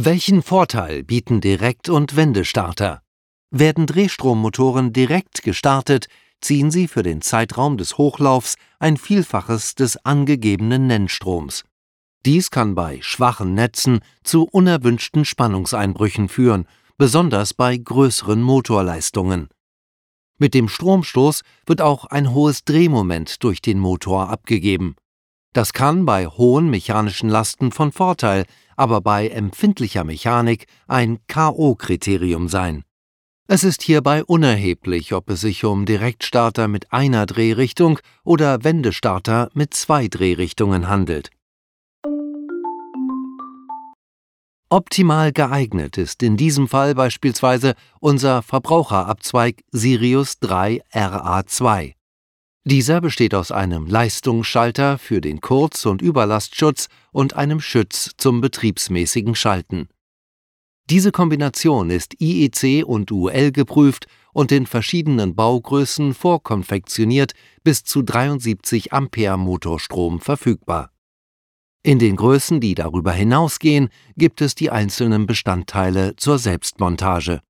Welchen Vorteil bieten Direkt- und Wendestarter? Werden Drehstrommotoren direkt gestartet, ziehen sie für den Zeitraum des Hochlaufs ein Vielfaches des angegebenen Nennstroms. Dies kann bei schwachen Netzen zu unerwünschten Spannungseinbrüchen führen, besonders bei größeren Motorleistungen. Mit dem Stromstoß wird auch ein hohes Drehmoment durch den Motor abgegeben. Das kann bei hohen mechanischen Lasten von Vorteil, aber bei empfindlicher Mechanik ein KO-Kriterium sein. Es ist hierbei unerheblich, ob es sich um Direktstarter mit einer Drehrichtung oder Wendestarter mit zwei Drehrichtungen handelt. Optimal geeignet ist in diesem Fall beispielsweise unser Verbraucherabzweig Sirius 3 RA2. Dieser besteht aus einem Leistungsschalter für den Kurz- und Überlastschutz und einem Schütz zum betriebsmäßigen Schalten. Diese Kombination ist IEC und UL geprüft und in verschiedenen Baugrößen vorkonfektioniert bis zu 73 Ampere Motorstrom verfügbar. In den Größen, die darüber hinausgehen, gibt es die einzelnen Bestandteile zur Selbstmontage.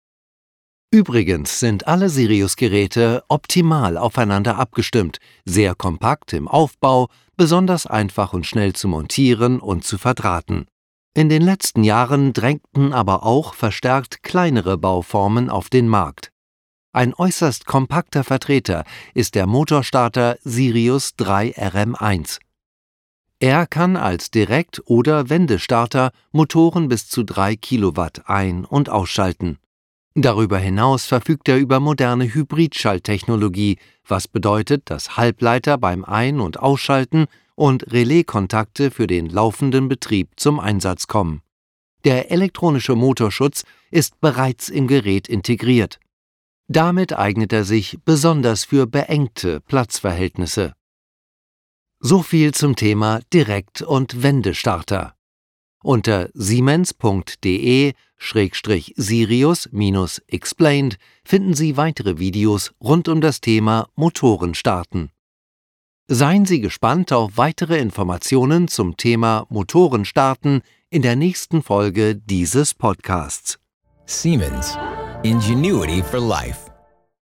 Übrigens sind alle Sirius-Geräte optimal aufeinander abgestimmt, sehr kompakt im Aufbau, besonders einfach und schnell zu montieren und zu verdrahten. In den letzten Jahren drängten aber auch verstärkt kleinere Bauformen auf den Markt. Ein äußerst kompakter Vertreter ist der Motorstarter Sirius 3 RM1. Er kann als Direkt- oder Wendestarter Motoren bis zu 3 Kilowatt ein- und ausschalten. Darüber hinaus verfügt er über moderne Hybridschalttechnologie, was bedeutet, dass Halbleiter beim Ein- und Ausschalten und Relaiskontakte für den laufenden Betrieb zum Einsatz kommen. Der elektronische Motorschutz ist bereits im Gerät integriert. Damit eignet er sich besonders für beengte Platzverhältnisse. So viel zum Thema Direkt- und Wendestarter. Unter siemens.de-sirius-explained finden Sie weitere Videos rund um das Thema Motoren starten. Seien Sie gespannt auf weitere Informationen zum Thema Motoren starten in der nächsten Folge dieses Podcasts. Siemens. Ingenuity for Life.